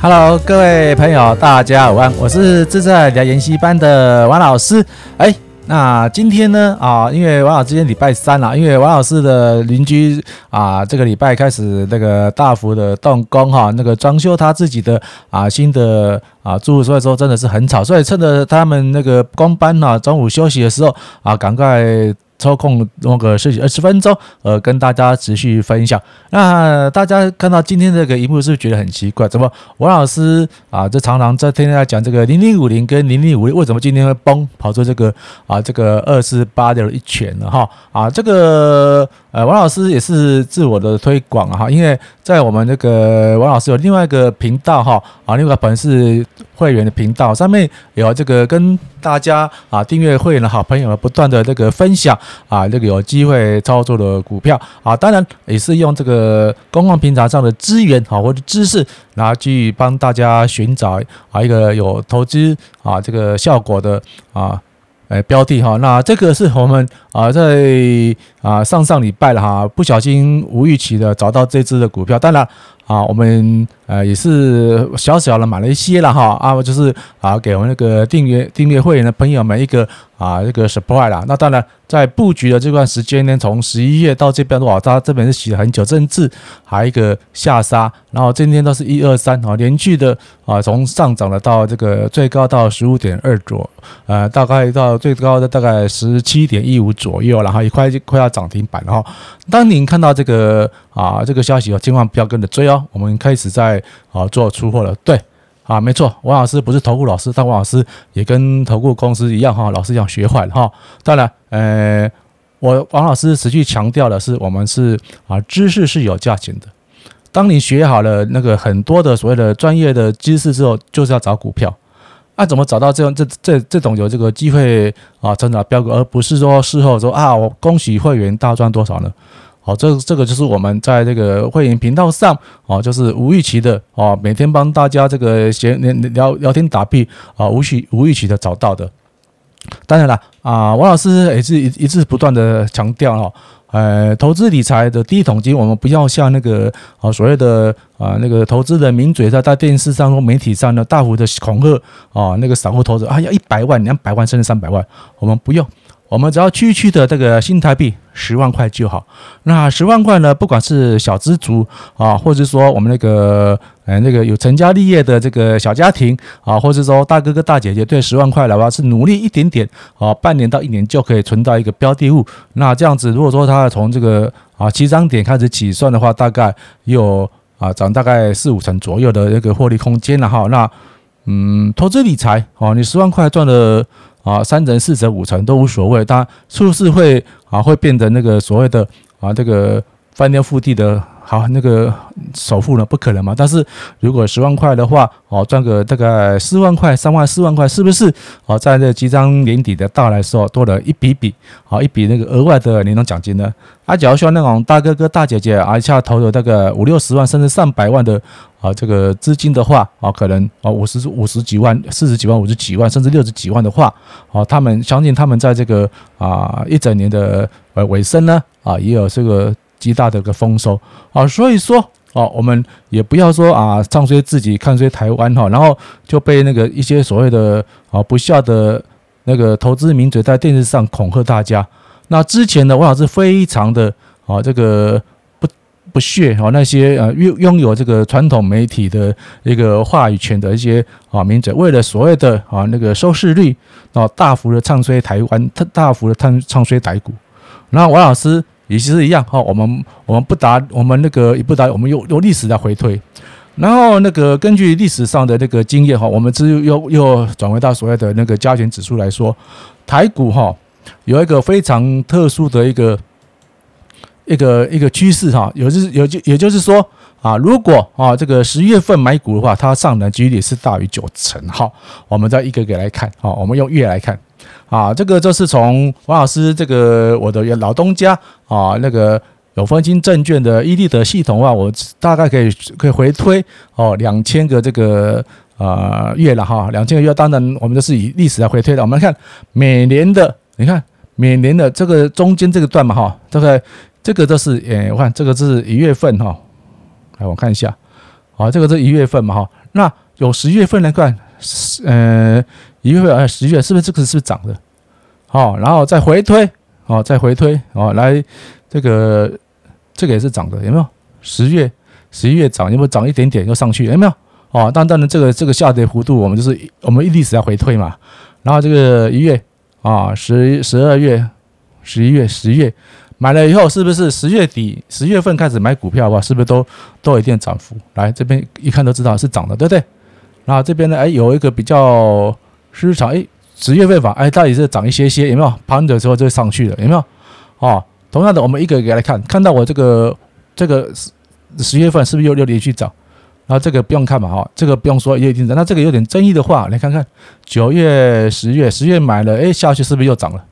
Hello，各位朋友，大家午安，我是自在聊研习班的王老师。哎，那今天呢啊，因为王老师今天礼拜三了，因为王老师的邻居啊，这个礼拜开始那个大幅的动工哈，那个装修他自己的啊新的啊住，所以说真的是很吵，所以趁着他们那个工班啊中午休息的时候啊，赶快。抽空弄个十几二十分钟，呃，跟大家持续分享。那大家看到今天这个一幕，是不是觉得很奇怪？怎么王老师啊，这常常在天天在讲这个零零五零跟零零五零，为什么今天会崩跑出这个啊这个二四八的一拳呢？哈啊，这个呃，王老师也是自我的推广哈，因为在我们这个王老师有另外一个频道哈啊，另外一个本是会员的频道，上面有这个跟大家啊订阅会员的好朋友不断的这个分享。啊，这个有机会操作的股票啊，当然也是用这个公共平台上的资源啊或者知识，然后去帮大家寻找啊一个有投资啊这个效果的啊呃标的哈。那这个是我们啊在啊上上礼拜了哈，不小心无预期的找到这支的股票，当然。啊，我们呃也是小小的买了一些了哈啊，就是啊给我们那个订阅订阅会员的朋友们一个啊这个 surprise 啦。那当然在布局的这段时间呢，从十一月到这边的话，它这边是洗了很久，甚至还一个下杀，然后今天都是一二三啊连续的啊从上涨了到这个最高到十五点二左，呃大概到最高的大概十七点一五左右，然后也快快要涨停板了哈。当您看到这个啊这个消息哦，千万不要跟着追哦。我们开始在啊做出货了，对，啊，没错，王老师不是投顾老师，但王老师也跟投顾公司一样哈，老师一样学坏了哈。当然，呃，我王老师持续强调的是，我们是啊，知识是有价钱的。当你学好了那个很多的所谓的专业的知识之后，就是要找股票。那怎么找到这样这这这种有这个机会啊成长标股，而不是说事后说啊，我恭喜会员大赚多少呢？好，这这个就是我们在这个会员频道上，哦，就是无预期的哦，每天帮大家这个闲聊聊天打屁啊，无预无预期的找到的。当然了啊，王老师也是一一直不断的强调哦，呃，投资理财的第一桶金，我们不要像那个啊所谓的啊那个投资的名嘴在在电视上或媒体上呢大幅的恐吓啊那个散户投资啊要一百万两百万甚至三百万，我们不用。我们只要区区的这个新台币十万块就好。那十万块呢，不管是小资族啊，或者说我们那个呃那个有成家立业的这个小家庭啊，或者说大哥哥大姐姐，对十万块来话是努力一点点啊，半年到一年就可以存到一个标的物。那这样子，如果说他从这个啊起涨点开始起算的话，大概有啊涨大概四五成左右的那个获利空间了哈。那嗯，投资理财哦，你十万块赚了。啊，三成、四成、五成都无所谓，当然是不是会啊会变得那个所谓的啊这个翻天覆地的？好，那个首付呢？不可能嘛。但是如果十万块的话，哦，赚个大概四万块、三万、四万块，是不是？哦，在这即将年底的到来时候，多了一笔笔，好一笔那个额外的年终奖金呢？啊，假如说那种大哥哥、大姐姐啊，一下投了那个五六十万，甚至上百万的啊这个资金的话，啊，可能啊五十五十几万、四十几万、五十几万，甚至六十几万的话，啊，他们相信他们在这个啊一整年的呃尾声呢，啊，也有这个。极大的一个丰收啊，所以说哦，我们也不要说啊，唱衰自己，看衰台湾哈，然后就被那个一些所谓的啊不孝的那个投资名嘴在电视上恐吓大家。那之前呢，王老师非常的啊这个不屑啊那些呃拥拥有这个传统媒体的一个话语权的一些啊名嘴，为了所谓的啊那个收视率啊大幅的唱衰台湾，大大幅的唱唱衰台股。然后王老师。也是一样哈，我们我们不答，我们那个也不答，我们用用历史来回推，然后那个根据历史上的那个经验哈，我们只又又转回到所谓的那个加权指数来说，台股哈有一个非常特殊的一个一个一个趋势哈，有就是有就也就是说啊，如果啊这个十月份买股的话，它上涨几率是大于九成哈，我们再一个个来看哈，我们用月来看。啊，这个就是从王老师这个我的老东家啊，那个有分金证券的伊利德系统的话，我大概可以可以回推哦两千个这个呃月了哈，两千个月，当然我们都是以历史来回推的。我们看每年的，你看每年的这个中间这个段嘛哈，大概这个都是诶，我看这个是一月份哈，来我看一下，好，这个是一月份嘛哈，那有十月份来看，呃，一月份啊十月是不是这个是涨的？好，然后再回推，好，再回推，好，来这个这个也是涨的，有没有？十月、十一月涨，有没有涨一点点又上去？有没有？哦，但当然这个这个下跌幅度，我们就是我们历史要回推嘛。然后这个一月啊，十十二月、十一月、十月买了以后，是不是十月底、十月份开始买股票的话，是不是都都有一定涨幅？来这边一看都知道是涨的，对不对？然后这边呢，哎，有一个比较市场，哎，十月份吧，哎，到底是涨一些些，有没有？盘的时候就上去了，有没有？哦，同样的，我们一个一个来看，看到我这个这个十十月份是不是又又连续涨？然后这个不用看嘛，哈，这个不用说也一定涨。那这个有点争议的话，来看看九月、十月，十月买了，哎，下去是不是又涨了？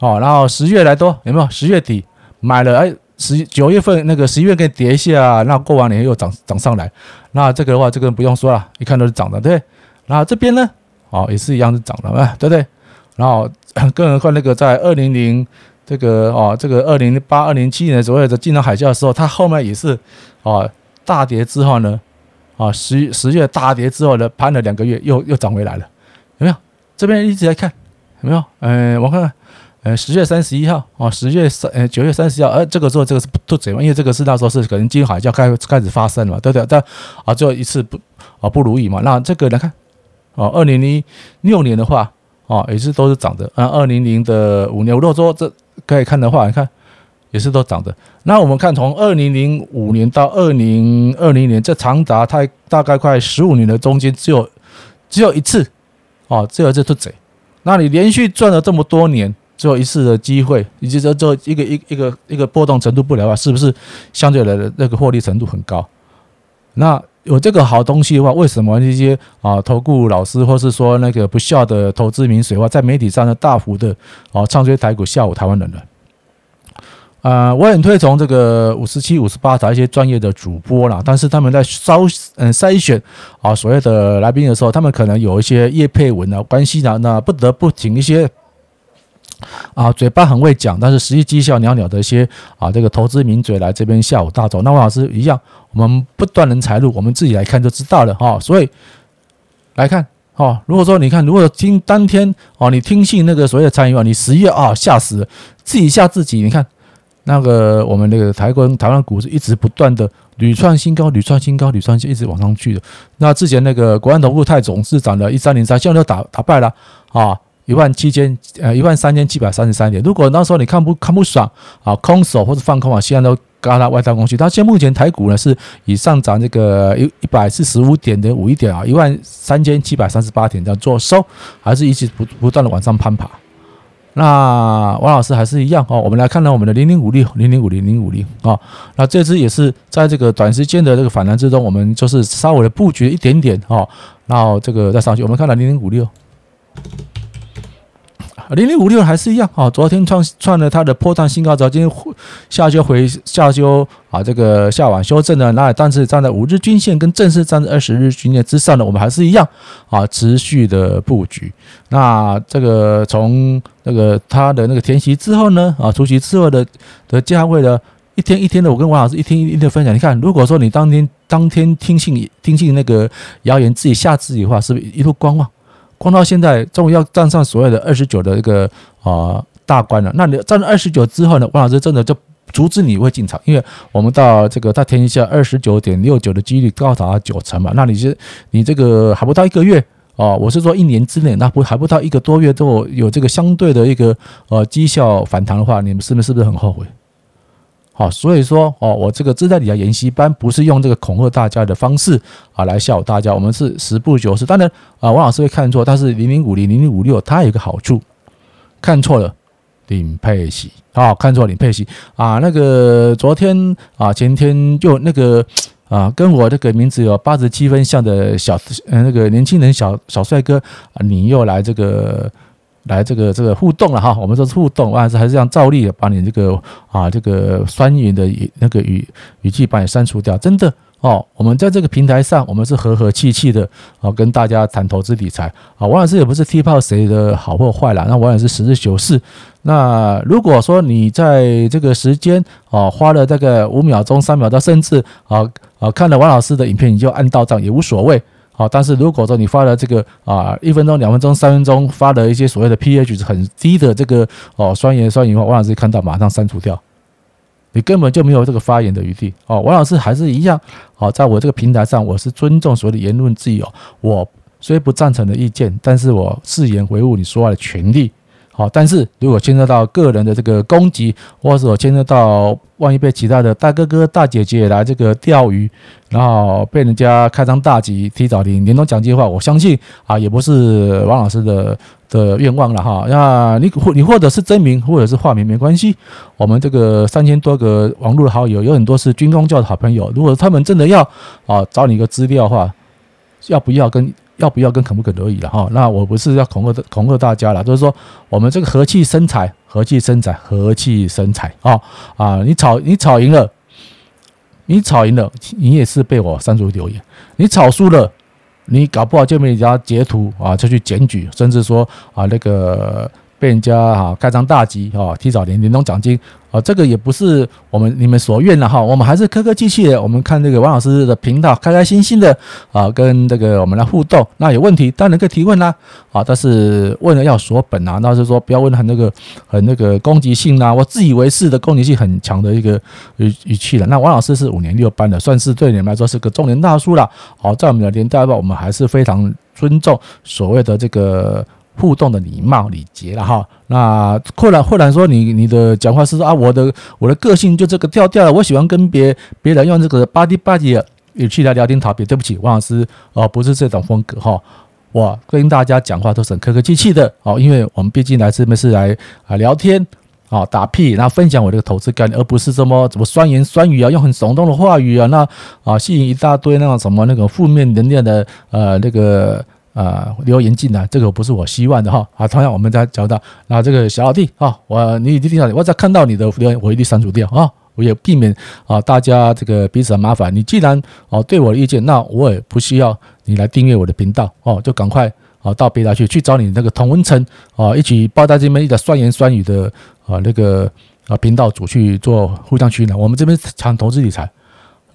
好，然后十月来多有没有？十月底买了，哎，十九月份那个十一月可以跌一下，那过完年又涨涨上来。那这个的话，这个不用说了，一看都是涨的，对。然后这边呢，哦，也是一样是涨的，啊，对不对？然后更何况那个在二零零这个哦，这个二零零八、二零零七年左右的金融海啸的时候，它后面也是哦。大跌之后呢，啊，十十月大跌之后呢，盘了两个月又又涨回来了，有没有？这边一直在看，有没有？嗯，我看看，十月三十一号，哦，十月三，呃，九月三十号，呃，这个时候这个是不对嘛，因为这个是那时候是可能金海啸开开始发生了，对不对？但啊，最后一次不啊不如意嘛，那这个来看，哦，二零零六年的话，哦，也是都是涨的，啊，二零零的五年，如果说这可以看的话，你看。也是都涨的。那我们看从二零零五年到二零二零年，这长达它大概快十五年的中间，只有只有一次哦，只有一次突贼。那你连续赚了这么多年，只有一次的机会，以及这这一个一一个一个波动程度不了的话，是不是相对来的那个获利程度很高？那有这个好东西的话，为什么那些啊投顾老师或是说那个不肖的投资名水话，在媒体上呢大幅的啊唱衰台股，吓唬台湾人呢？啊、我很推崇这个五十七、五十八台一些专业的主播啦，但是他们在筛嗯筛选啊所谓的来宾的时候，他们可能有一些业配文啊关系呢，那不得不请一些啊嘴巴很会讲，但是实际绩效袅袅的一些啊这个投资名嘴来这边下午大走。那王老师一样，我们不断人财路，我们自己来看就知道了哈。所以来看哦，如果说你看，如果听当天哦，你听信那个所谓的参与啊，你十月啊吓死，自己吓自己，你看。那个我们那个台湾台湾股市一直不断的屡创新高，屡创新高，屡创新一直往上去的。那之前那个国安投顾泰总是涨了一三零三，现在都打打败了啊，一万七千呃一万三千七百三十三点。如果那时候你看不看不爽啊，空手或者放空啊，现在都嘎到外太空去。但现在目前台股呢是以上涨这个一一百四十五点的五一点啊，一万三千七百三十八点这样做收，还是一直不不断的往上攀爬。那王老师还是一样哦，我们来看到我们的零零五六零零五零零五零啊，那这只也是在这个短时间的这个反弹之中，我们就是稍微的布局一点点哦，然后这个再上去，我们看到零零五六。零零五六还是一样啊，昨天创创了它的波段新高，然后今天下修回下修啊，这个下晚修正的，那但是站在五日均线跟正式站在二十日均线之上的，我们还是一样啊，持续的布局。那这个从那个它的那个填息之后呢，啊，除息之后的的价位的一天一天的，我跟王老师一天一天的分享。你看，如果说你当天当天听信听信那个谣言，自己吓自己的话，是不是一路观望？光到现在，终于要站上所谓的二十九的一个啊大关了。那你站到二十九之后呢？王老师真的就阻止你会进场，因为我们到这个它填一下二十九点六九的几率高达九成嘛。那你是你这个还不到一个月啊？我是说一年之内，那不还不到一个多月都有这个相对的一个呃绩效反弹的话，你们是不是不是很后悔？好，所以说哦，我这个自在理财研习班不是用这个恐吓大家的方式啊来吓唬大家，我们是十不求是。当然啊，王老师会看错，但是零零五零零零五六它有一个好处，看错了领配息啊，看错领配息啊。那个昨天啊，前天就那个啊，跟我这个名字有八十七分像的小呃那个年轻人小小帅哥啊，你又来这个。来这个这个互动了哈，我们说是互动，还是还是让照例的把你这个啊这个酸言的语那个语语气把你删除掉，真的哦。我们在这个平台上，我们是和和气气的啊，跟大家谈投资理财啊。王老师也不是踢爆谁的好或坏啦，那王老师实事求是。那如果说你在这个时间啊花了大概五秒钟、三秒到，甚至啊啊看了王老师的影片，你就按到账也无所谓。好，但是如果说你发了这个啊一分钟、两分钟、三分钟发了一些所谓的 pH 很低的这个哦酸盐酸盐的话，王老师看到马上删除掉，你根本就没有这个发言的余地。哦，王老师还是一样，好，在我这个平台上，我是尊重所谓的言论自由，我虽不赞成的意见，但是我誓言维护你说话的权利。好，但是如果牵涉到个人的这个攻击，或者牵涉到万一被其他的大哥哥大姐姐来这个钓鱼，然后被人家开张大吉，提早领年终奖金的话，我相信啊，也不是王老师的的愿望了哈。那你或你或者是真名，或者是化名没关系。我们这个三千多个网络的好友，有很多是军工教的好朋友。如果他们真的要啊找你个资料的话，要不要跟？要不要跟肯不肯而已了哈，那我不是要恐吓恐吓大家了，就是说我们这个和气生财，和气生财，和气生财啊啊！你吵你吵赢了，你吵赢了，你也是被我删除留言；你吵输了，你搞不好就被人家截图啊，就去检举，甚至说啊那个。被人家哈开张大吉哈，提早领年终奖金啊，这个也不是我们你们所愿的哈，我们还是客客气气的，我们看这个王老师的频道，开开心心的啊，跟这个我们来互动。那有问题当然可以提问啦啊，但是问了要锁本啊，那是说不要问很那个很那个攻击性啊，我自以为是的攻击性很强的一个语语气了。那王老师是五年六班的，算是对你们来说是个中年大叔了。好，在我们的年代吧，我们还是非常尊重所谓的这个。互动的礼貌礼节了哈，那或然或然说你你的讲话是说啊，我的我的个性就这个调调了，我喜欢跟别别人用这个吧唧吧唧语气来聊天，逃避对不起，王老师哦，不是这种风格哈，我跟大家讲话都是很客客气气的哦，因为我们毕竟来这边是来啊聊天啊打屁，然后分享我这个投资概念，而不是什么什么酸言酸语啊，用很耸动的话语啊，那啊吸引一大堆那种什么那种负面能量的呃那个。啊，留言进来，这个不是我希望的哈。啊，同样我们再讲到，那这个小老弟啊，我你一定要，我只要看到你的留言，我一定删除掉啊，我也避免啊大家这个彼此的麻烦。你既然哦对我的意见，那我也不需要你来订阅我的频道哦，就赶快啊到别的去去找你那个同温层啊，一起抱在这边一个酸言酸语的啊那个啊频道组去做互相取暖。我们这边讲投资理财。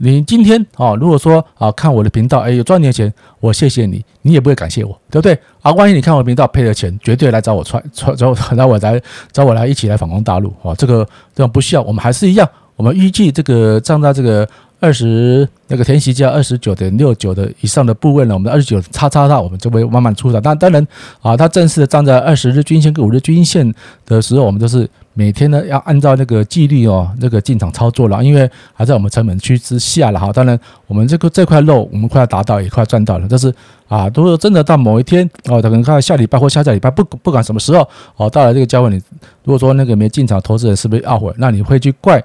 你今天啊，如果说啊看我的频道，哎有赚点钱，我谢谢你，你也不会感谢我，对不对？啊，万一你看我频道赔了钱，绝对来找我串串找找我来找我来一起来反攻大陆啊！这个这样不需要，我们还是一样，我们预计这个站在这个。二十那个填息价二十九点六九的以上的部位呢，我们二十九叉叉叉，我们就会慢慢出场。但当然啊，它正式的站在二十日均线跟五日均线的时候，我们都是每天呢要按照那个纪律哦，那个进场操作了，因为还在我们成本区之下了哈。当然，我们这个这块肉我们快要达到，也快要赚到了。但是啊，如果真的到某一天哦，可能看到下礼拜或下下礼拜，不不管什么时候哦，到了这个价位，你如果说那个没进场投资人是不是懊悔？那你会去怪？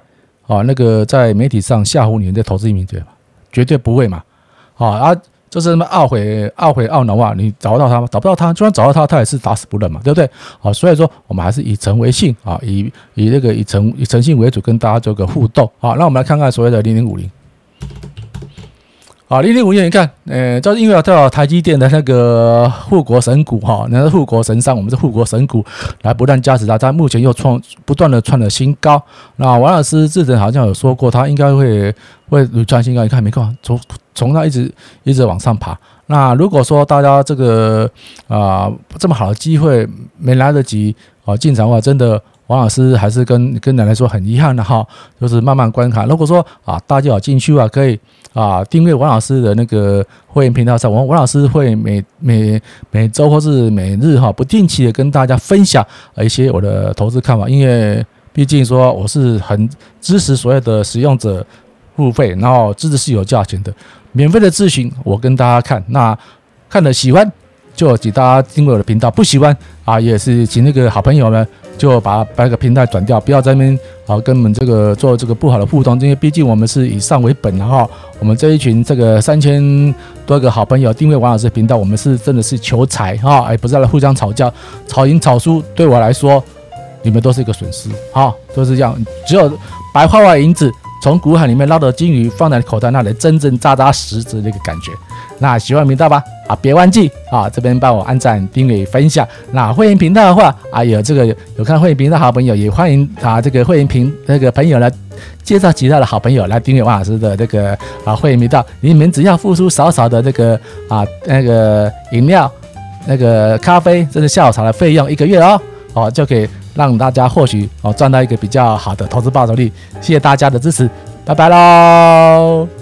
啊，那个在媒体上吓唬你的投资移民对吧？绝对不会嘛！啊啊，就是什么懊悔、懊悔、懊恼啊！你找不到他吗？找不到他，就算找到他，他也是打死不认嘛，对不对？啊，所以说我们还是以诚为信啊，以以那个以诚以诚信为主，跟大家做个互动。啊，那我们来看看所谓的零零五零。啊，零零五零，你看，呃，就是因为到台积电的那个护国神股哈，那是护国神山，我们是护国神股，来不断加持它，它目前又创不断的创了新高。那王老师之前好像有说过，他应该会会创新高，你看没看？从从那一直一直往上爬。那如果说大家这个啊这么好的机会没来得及啊进场的话，真的。王老师还是跟跟奶奶说很遗憾的哈，就是慢慢观看。如果说啊，大家有进去啊，可以啊订阅王老师的那个会员频道上，王王老师会每每每周或是每日哈不定期的跟大家分享一些我的投资看法。因为毕竟说我是很支持所有的使用者付费，然后支持是有价钱的，免费的咨询我跟大家看，那看了喜欢就请大家订阅我的频道，不喜欢啊也是请那个好朋友们。就把把那个平台转掉，不要在那边啊跟我们这个做这个不好的互动，因为毕竟我们是以上为本的哈。我们这一群这个三千多个好朋友订阅王老师频道，我们是真的是求财哈，而不是来互相吵架，吵赢吵输对我来说，你们都是一个损失哈，都是这样。只有白花花银子从股海里面捞的金鱼放在口袋那里，真正扎扎实实的一个感觉。那喜欢频道吧。啊，别忘记啊，这边帮我按赞、订阅、分享。那会员频道的话啊，有这个有看会员频道好朋友也欢迎啊，这个会员频那个朋友来介绍其他的好朋友来订阅王老师的这个啊会员频道。你们只要付出少少的这个啊那个饮料、那个咖啡，甚至下午茶的费用，一个月哦哦就可以让大家或许哦赚到一个比较好的投资报酬率。谢谢大家的支持，拜拜喽。